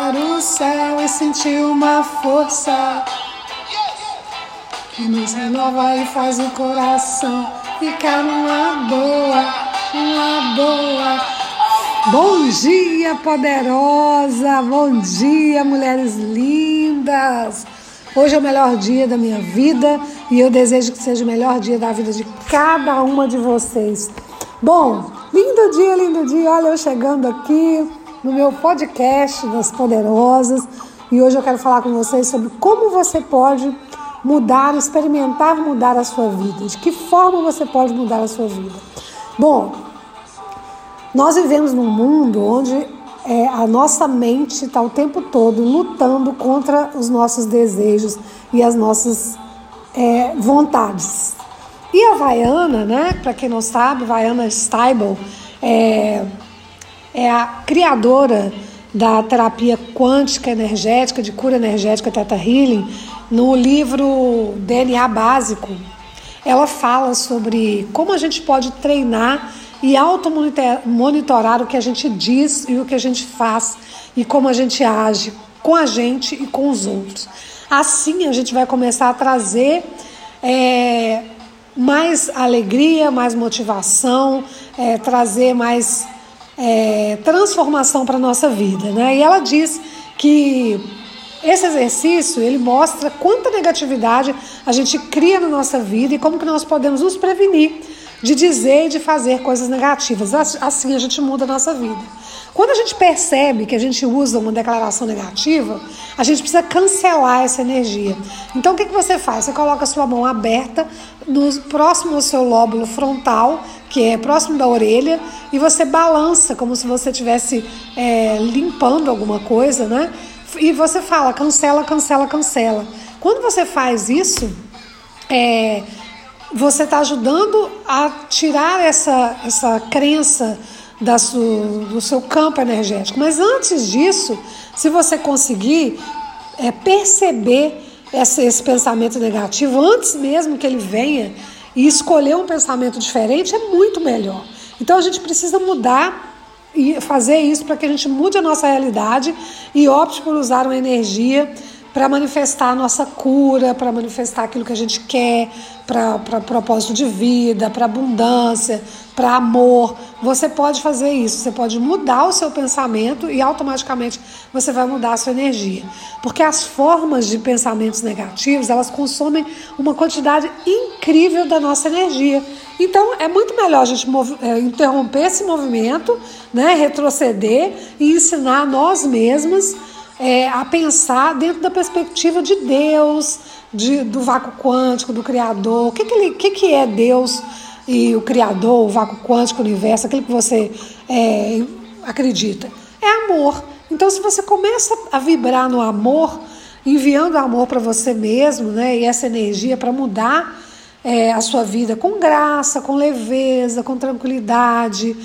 para o céu e sentir uma força que nos renova e faz o coração ficar numa boa, numa boa. Bom dia, poderosa! Bom dia, mulheres lindas! Hoje é o melhor dia da minha vida e eu desejo que seja o melhor dia da vida de cada uma de vocês. Bom, lindo dia, lindo dia! Olha, eu chegando aqui no meu podcast das Poderosas e hoje eu quero falar com vocês sobre como você pode mudar, experimentar mudar a sua vida. De que forma você pode mudar a sua vida? Bom, nós vivemos num mundo onde é, a nossa mente está o tempo todo lutando contra os nossos desejos e as nossas é, vontades. E a Vaiana, né? Para quem não sabe, Vaiana Steibel é, é a criadora da terapia quântica energética, de cura energética Teta Healing, no livro DNA Básico, ela fala sobre como a gente pode treinar e auto-monitorar o que a gente diz e o que a gente faz e como a gente age com a gente e com os outros. Assim a gente vai começar a trazer é, mais alegria, mais motivação, é, trazer mais é, transformação para a nossa vida. Né? E ela diz que esse exercício, ele mostra quanta negatividade a gente cria na nossa vida e como que nós podemos nos prevenir de dizer e de fazer coisas negativas. Assim a gente muda a nossa vida. Quando a gente percebe que a gente usa uma declaração negativa, a gente precisa cancelar essa energia. Então o que, que você faz? Você coloca a sua mão aberta, no, próximo ao seu lóbulo frontal, que é próximo da orelha, e você balança como se você estivesse é, limpando alguma coisa, né? e você fala cancela, cancela, cancela. Quando você faz isso, é, você está ajudando a tirar essa, essa crença da su, do seu campo energético. Mas antes disso, se você conseguir é, perceber esse, esse pensamento negativo antes mesmo que ele venha e escolher um pensamento diferente, é muito melhor. Então a gente precisa mudar e fazer isso para que a gente mude a nossa realidade e opte por usar uma energia para manifestar a nossa cura, para manifestar aquilo que a gente quer, para propósito de vida, para abundância, para amor. Você pode fazer isso, você pode mudar o seu pensamento e automaticamente você vai mudar a sua energia. Porque as formas de pensamentos negativos, elas consomem uma quantidade incrível da nossa energia. Então é muito melhor a gente é, interromper esse movimento, né, retroceder e ensinar nós mesmas é, a pensar dentro da perspectiva de Deus, de, do vácuo quântico, do Criador. O que, que, ele, que, que é Deus e o Criador, o vácuo quântico, o universo, aquilo que você é, acredita? É amor. Então, se você começa a vibrar no amor, enviando amor para você mesmo, né, e essa energia para mudar é, a sua vida com graça, com leveza, com tranquilidade,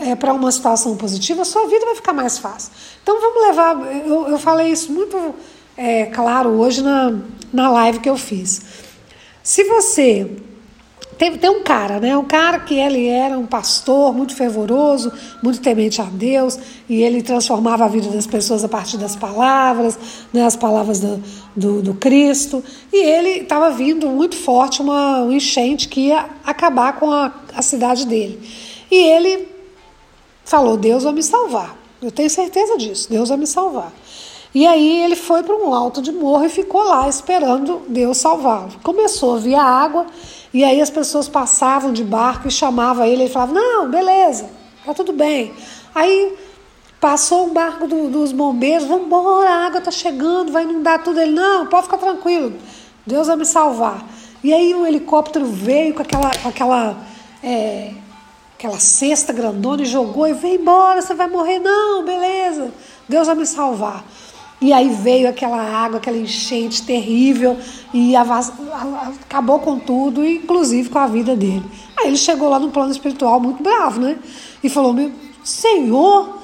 é, para uma situação positiva, a sua vida vai ficar mais fácil. Então vamos levar. Eu, eu falei isso muito é, claro hoje na, na live que eu fiz. Se você tem, tem um cara, né? Um cara que ele era um pastor muito fervoroso, muito temente a Deus, e ele transformava a vida das pessoas a partir das palavras, né? as palavras do, do, do Cristo. E ele estava vindo muito forte uma um enchente que ia acabar com a, a cidade dele. E ele falou: Deus vai me salvar. Eu tenho certeza disso, Deus vai me salvar. E aí ele foi para um alto de morro e ficou lá esperando Deus salvá-lo. Começou a vir a água e aí as pessoas passavam de barco e chamavam ele. Ele falava: Não, beleza, tá tudo bem. Aí passou um barco do, dos bombeiros: Vamos embora, a água tá chegando, vai inundar tudo. Ele: Não, pode ficar tranquilo, Deus vai me salvar. E aí o helicóptero veio com aquela, com aquela, é, aquela cesta grandona e jogou e veio embora, você vai morrer. Não, beleza, Deus vai me salvar. E aí veio aquela água, aquela enchente terrível e acabou com tudo, inclusive com a vida dele. Aí ele chegou lá no plano espiritual muito bravo, né? E falou: Meu Senhor,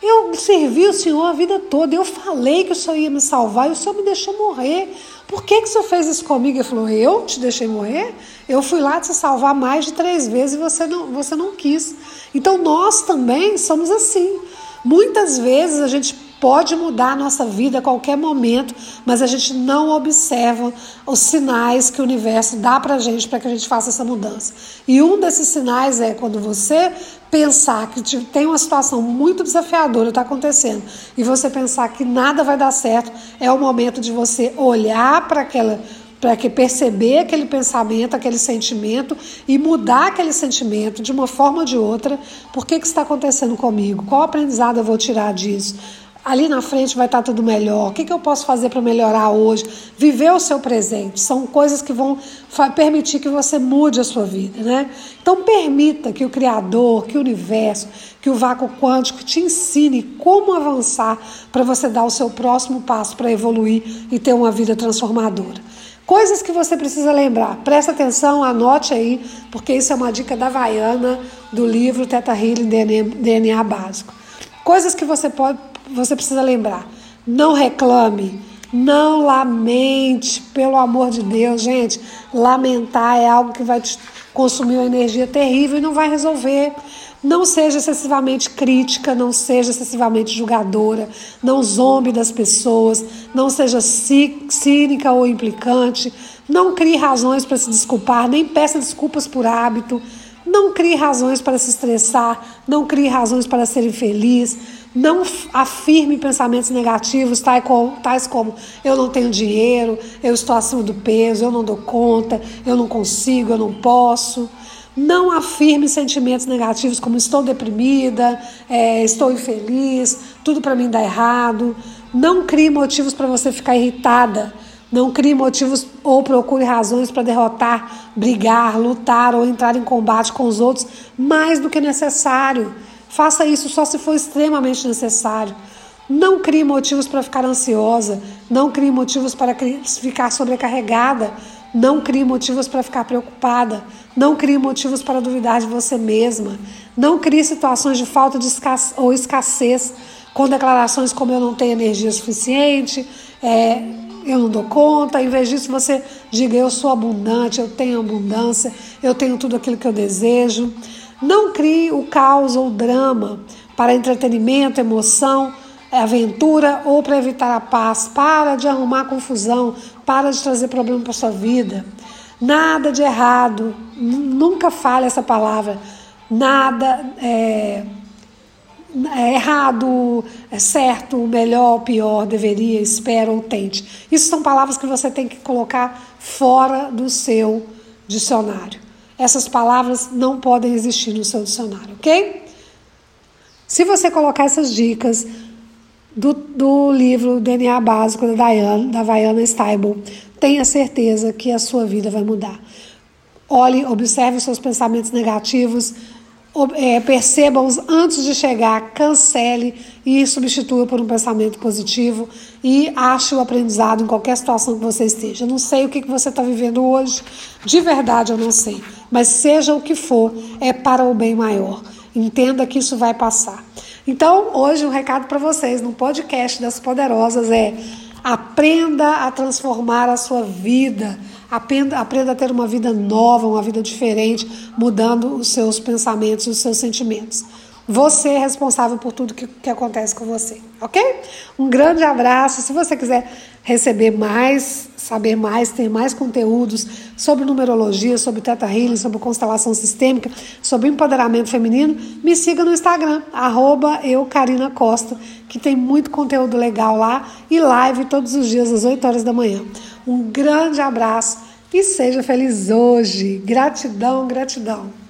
eu servi o Senhor a vida toda, eu falei que o Senhor ia me salvar e o Senhor me deixou morrer. Por que, que o Senhor fez isso comigo? Ele falou: Eu te deixei morrer? Eu fui lá te salvar mais de três vezes e você não, você não quis. Então nós também somos assim. Muitas vezes a gente pode mudar a nossa vida a qualquer momento, mas a gente não observa os sinais que o universo dá para a gente para que a gente faça essa mudança. E um desses sinais é quando você pensar que tem uma situação muito desafiadora está acontecendo e você pensar que nada vai dar certo, é o momento de você olhar para aquela para que perceber aquele pensamento, aquele sentimento e mudar aquele sentimento de uma forma ou de outra. Por que, que está acontecendo comigo? Qual aprendizado eu vou tirar disso? Ali na frente vai estar tudo melhor. O que, que eu posso fazer para melhorar hoje? Viver o seu presente. São coisas que vão permitir que você mude a sua vida, né? Então permita que o Criador, que o universo, que o vácuo quântico te ensine como avançar para você dar o seu próximo passo para evoluir e ter uma vida transformadora. Coisas que você precisa lembrar. Presta atenção, anote aí, porque isso é uma dica da Vaiana do livro Teta Healing DNA Básico. Coisas que você pode você precisa lembrar: não reclame, não lamente, pelo amor de Deus, gente. Lamentar é algo que vai te consumir uma energia terrível e não vai resolver. Não seja excessivamente crítica, não seja excessivamente julgadora, não zombe das pessoas, não seja cínica ou implicante, não crie razões para se desculpar, nem peça desculpas por hábito, não crie razões para se estressar, não crie razões para ser infeliz, não afirme pensamentos negativos, tais como eu não tenho dinheiro, eu estou acima do peso, eu não dou conta, eu não consigo, eu não posso. Não afirme sentimentos negativos como estou deprimida, é, estou infeliz, tudo para mim dá errado. Não crie motivos para você ficar irritada. Não crie motivos ou procure razões para derrotar, brigar, lutar ou entrar em combate com os outros mais do que necessário. Faça isso só se for extremamente necessário. Não crie motivos para ficar ansiosa, não crie motivos para ficar sobrecarregada, não crie motivos para ficar preocupada, não crie motivos para duvidar de você mesma, não crie situações de falta de escassez, ou escassez com declarações como eu não tenho energia suficiente, é, eu não dou conta. Em vez disso, você diga eu sou abundante, eu tenho abundância, eu tenho tudo aquilo que eu desejo. Não crie o caos ou o drama para entretenimento, emoção, aventura ou para evitar a paz. Para de arrumar confusão, para de trazer problema para sua vida. Nada de errado, nunca fale essa palavra. Nada é, é errado, é certo, melhor, pior, deveria, espero ou tente. Isso são palavras que você tem que colocar fora do seu dicionário. Essas palavras não podem existir no seu dicionário, ok? Se você colocar essas dicas do, do livro DNA Básico da Diana, da Vaiana Steibel, tenha certeza que a sua vida vai mudar. Olhe, observe os seus pensamentos negativos, é, perceba-os antes de chegar, cancele e substitua por um pensamento positivo e ache o aprendizado em qualquer situação que você esteja. Eu não sei o que você está vivendo hoje, de verdade eu não sei, mas seja o que for, é para o bem maior. Entenda que isso vai passar. Então, hoje, um recado para vocês no podcast das Poderosas é aprenda a transformar a sua vida Aprenda, aprenda a ter uma vida nova, uma vida diferente, mudando os seus pensamentos, os seus sentimentos. Você é responsável por tudo que, que acontece com você, ok? Um grande abraço. Se você quiser receber mais, saber mais, ter mais conteúdos sobre numerologia, sobre teta healing, sobre constelação sistêmica, sobre empoderamento feminino, me siga no Instagram, arroba Costa, que tem muito conteúdo legal lá e live todos os dias às 8 horas da manhã. Um grande abraço e seja feliz hoje. Gratidão, gratidão.